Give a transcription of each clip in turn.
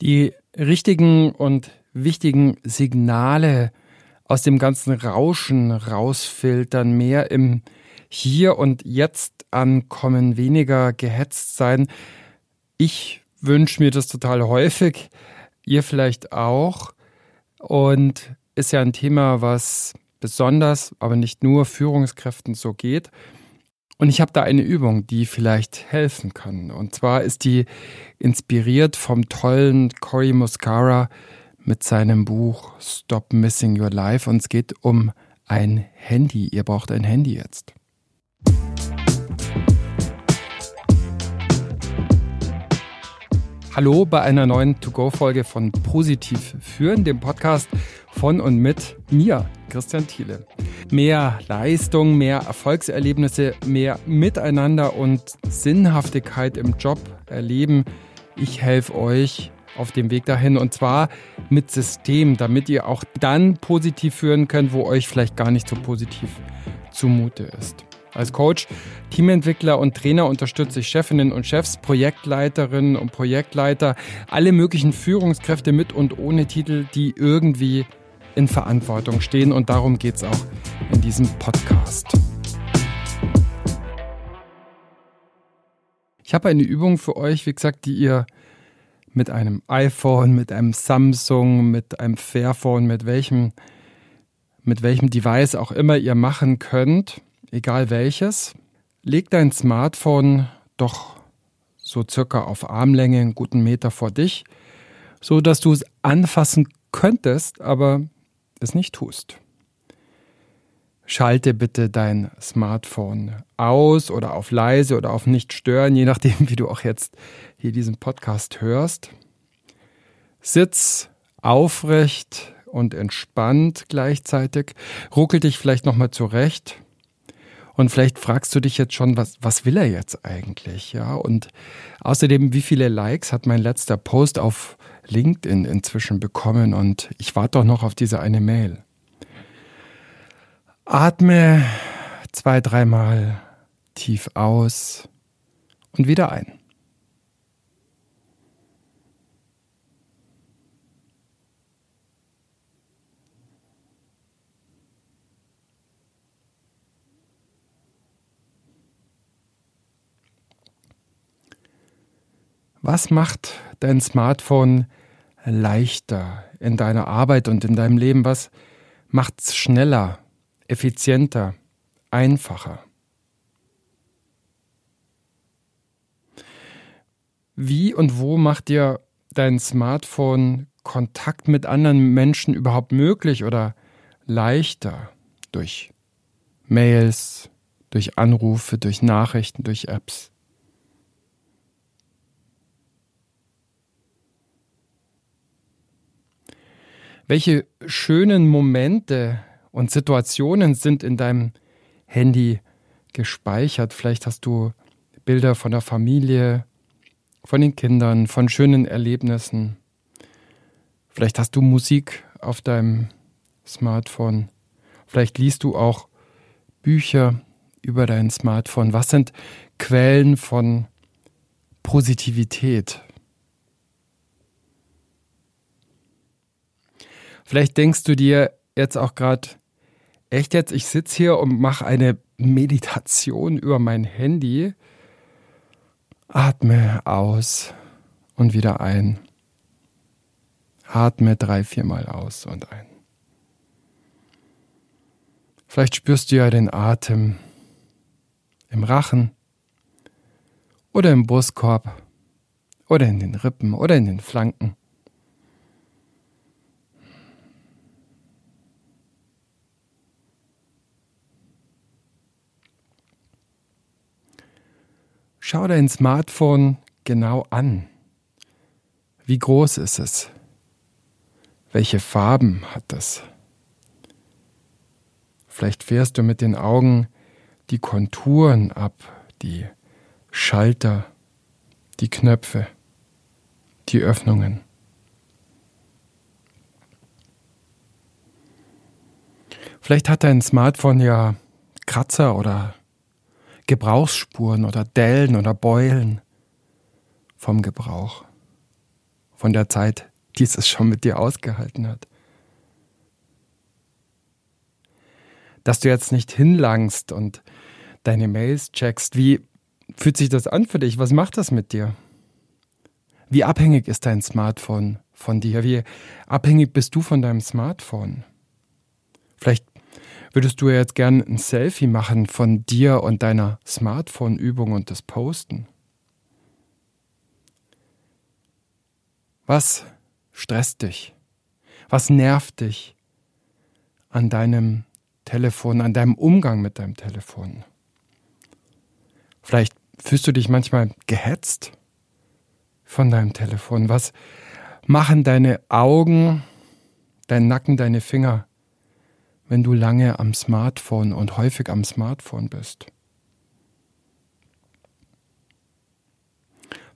Die richtigen und wichtigen Signale aus dem ganzen Rauschen rausfiltern, mehr im Hier und Jetzt ankommen, weniger gehetzt sein. Ich wünsche mir das total häufig, ihr vielleicht auch. Und ist ja ein Thema, was besonders, aber nicht nur Führungskräften so geht. Und ich habe da eine Übung, die vielleicht helfen kann. Und zwar ist die inspiriert vom tollen Cory Muscara mit seinem Buch Stop Missing Your Life. Und es geht um ein Handy. Ihr braucht ein Handy jetzt. Hallo bei einer neuen To-Go-Folge von Positiv führen, dem Podcast von und mit mir, Christian Thiele. Mehr Leistung, mehr Erfolgserlebnisse, mehr Miteinander und Sinnhaftigkeit im Job erleben. Ich helfe euch auf dem Weg dahin und zwar mit System, damit ihr auch dann positiv führen könnt, wo euch vielleicht gar nicht so positiv zumute ist. Als Coach, Teamentwickler und Trainer unterstütze ich Chefinnen und Chefs, Projektleiterinnen und Projektleiter, alle möglichen Führungskräfte mit und ohne Titel, die irgendwie in Verantwortung stehen. Und darum geht es auch in diesem Podcast. Ich habe eine Übung für euch, wie gesagt, die ihr mit einem iPhone, mit einem Samsung, mit einem Fairphone, mit welchem, mit welchem Device auch immer ihr machen könnt egal welches, leg dein Smartphone doch so circa auf Armlänge, einen guten Meter vor dich, so dass du es anfassen könntest, aber es nicht tust. Schalte bitte dein Smartphone aus oder auf leise oder auf nicht stören, je nachdem, wie du auch jetzt hier diesen Podcast hörst. Sitz aufrecht und entspannt gleichzeitig. Ruckel dich vielleicht nochmal zurecht und vielleicht fragst du dich jetzt schon, was, was will er jetzt eigentlich? Ja, und außerdem, wie viele Likes hat mein letzter Post auf LinkedIn inzwischen bekommen? Und ich warte doch noch auf diese eine Mail. Atme zwei, dreimal tief aus und wieder ein. Was macht dein Smartphone leichter in deiner Arbeit und in deinem Leben? Was macht es schneller, effizienter, einfacher? Wie und wo macht dir dein Smartphone Kontakt mit anderen Menschen überhaupt möglich oder leichter? Durch Mails, durch Anrufe, durch Nachrichten, durch Apps. Welche schönen Momente und Situationen sind in deinem Handy gespeichert? Vielleicht hast du Bilder von der Familie, von den Kindern, von schönen Erlebnissen. Vielleicht hast du Musik auf deinem Smartphone. Vielleicht liest du auch Bücher über dein Smartphone. Was sind Quellen von Positivität? Vielleicht denkst du dir jetzt auch gerade, echt jetzt, ich sitze hier und mache eine Meditation über mein Handy. Atme aus und wieder ein. Atme drei, viermal aus und ein. Vielleicht spürst du ja den Atem im Rachen oder im Brustkorb oder in den Rippen oder in den Flanken. Schau dein Smartphone genau an. Wie groß ist es? Welche Farben hat es? Vielleicht fährst du mit den Augen die Konturen ab, die Schalter, die Knöpfe, die Öffnungen. Vielleicht hat dein Smartphone ja Kratzer oder Gebrauchsspuren oder Dellen oder Beulen vom Gebrauch. von der Zeit, die es schon mit dir ausgehalten hat. Dass du jetzt nicht hinlangst und deine Mails checkst. Wie fühlt sich das an für dich? Was macht das mit dir? Wie abhängig ist dein Smartphone von dir? Wie abhängig bist du von deinem Smartphone? Vielleicht würdest du jetzt gern ein Selfie machen von dir und deiner Smartphone-Übung und das Posten. Was stresst dich? Was nervt dich an deinem Telefon, an deinem Umgang mit deinem Telefon? Vielleicht fühlst du dich manchmal gehetzt von deinem Telefon. Was machen deine Augen, dein Nacken, deine Finger, wenn du lange am Smartphone und häufig am Smartphone bist?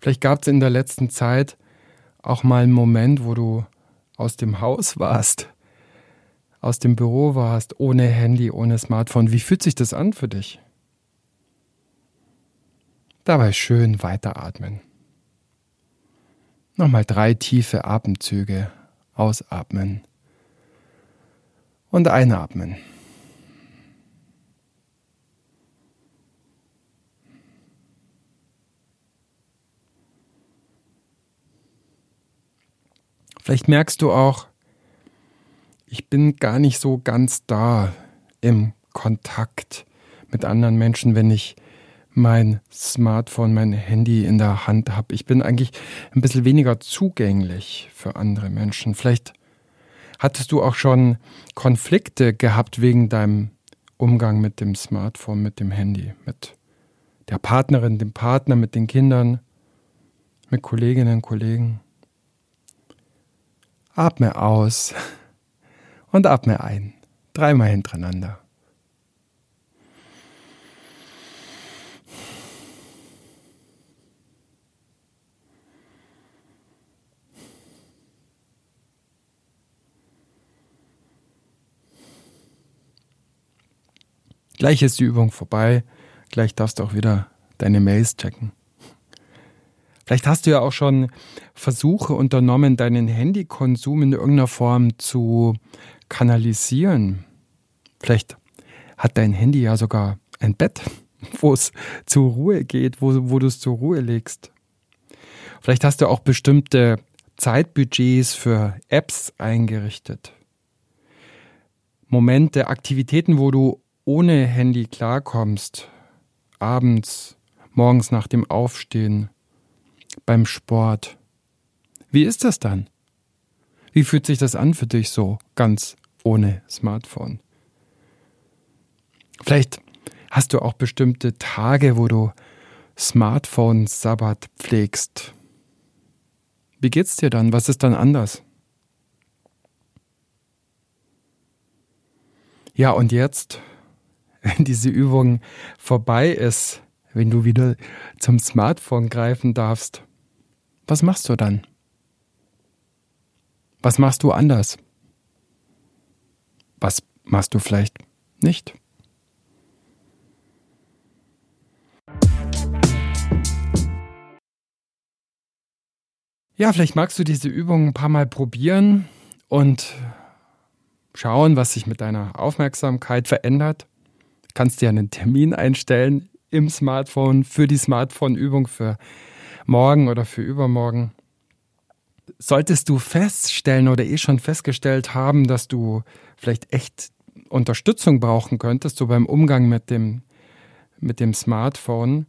Vielleicht gab es in der letzten Zeit auch mal einen Moment, wo du aus dem Haus warst, aus dem Büro warst, ohne Handy, ohne Smartphone. Wie fühlt sich das an für dich? Dabei schön weiteratmen. Nochmal drei tiefe Atemzüge. Ausatmen. Und einatmen. Vielleicht merkst du auch, ich bin gar nicht so ganz da im Kontakt mit anderen Menschen, wenn ich mein Smartphone, mein Handy in der Hand habe. Ich bin eigentlich ein bisschen weniger zugänglich für andere Menschen. Vielleicht hattest du auch schon Konflikte gehabt wegen deinem Umgang mit dem Smartphone, mit dem Handy, mit der Partnerin, dem Partner, mit den Kindern, mit Kolleginnen und Kollegen. Atme aus und atme ein. Dreimal hintereinander. Gleich ist die Übung vorbei. Gleich darfst du auch wieder deine Mails checken. Vielleicht hast du ja auch schon Versuche unternommen, deinen Handykonsum in irgendeiner Form zu kanalisieren. Vielleicht hat dein Handy ja sogar ein Bett, wo es zur Ruhe geht, wo, wo du es zur Ruhe legst. Vielleicht hast du auch bestimmte Zeitbudgets für Apps eingerichtet. Momente, Aktivitäten, wo du ohne Handy klarkommst, abends, morgens nach dem Aufstehen, beim Sport, wie ist das dann? Wie fühlt sich das an für dich so, ganz ohne Smartphone? Vielleicht hast du auch bestimmte Tage, wo du Smartphone-Sabbat pflegst. Wie geht's dir dann? Was ist dann anders? Ja, und jetzt wenn diese Übung vorbei ist, wenn du wieder zum Smartphone greifen darfst, was machst du dann? Was machst du anders? Was machst du vielleicht nicht? Ja, vielleicht magst du diese Übung ein paar Mal probieren und schauen, was sich mit deiner Aufmerksamkeit verändert kannst dir einen Termin einstellen im Smartphone für die Smartphone-Übung für morgen oder für übermorgen. Solltest du feststellen oder eh schon festgestellt haben, dass du vielleicht echt Unterstützung brauchen könntest, so beim Umgang mit dem, mit dem Smartphone.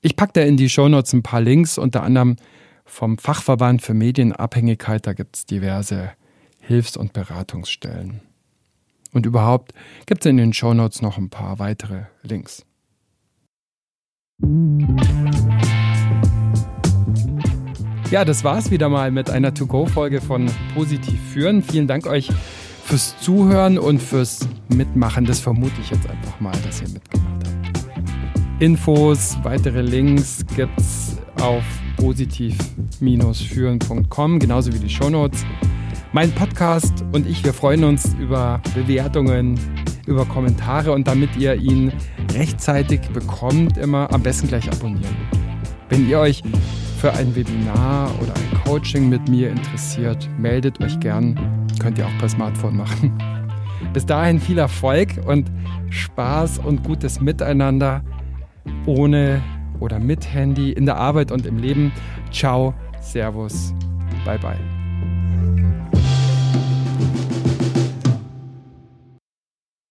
Ich packe da in die Shownotes ein paar Links, unter anderem vom Fachverband für Medienabhängigkeit. Da gibt es diverse Hilfs- und Beratungsstellen. Und überhaupt gibt es in den Shownotes noch ein paar weitere Links. Ja, das war's wieder mal mit einer To-Go-Folge von Positiv führen. Vielen Dank euch fürs Zuhören und fürs Mitmachen. Das vermute ich jetzt einfach mal, dass ihr mitgemacht habt. Infos, weitere Links gibt's auf positiv-führen.com, genauso wie die Shownotes. Mein Podcast und ich, wir freuen uns über Bewertungen, über Kommentare und damit ihr ihn rechtzeitig bekommt, immer am besten gleich abonnieren. Wenn ihr euch für ein Webinar oder ein Coaching mit mir interessiert, meldet euch gern. Könnt ihr auch per Smartphone machen. Bis dahin viel Erfolg und Spaß und gutes Miteinander ohne oder mit Handy in der Arbeit und im Leben. Ciao, Servus, bye bye.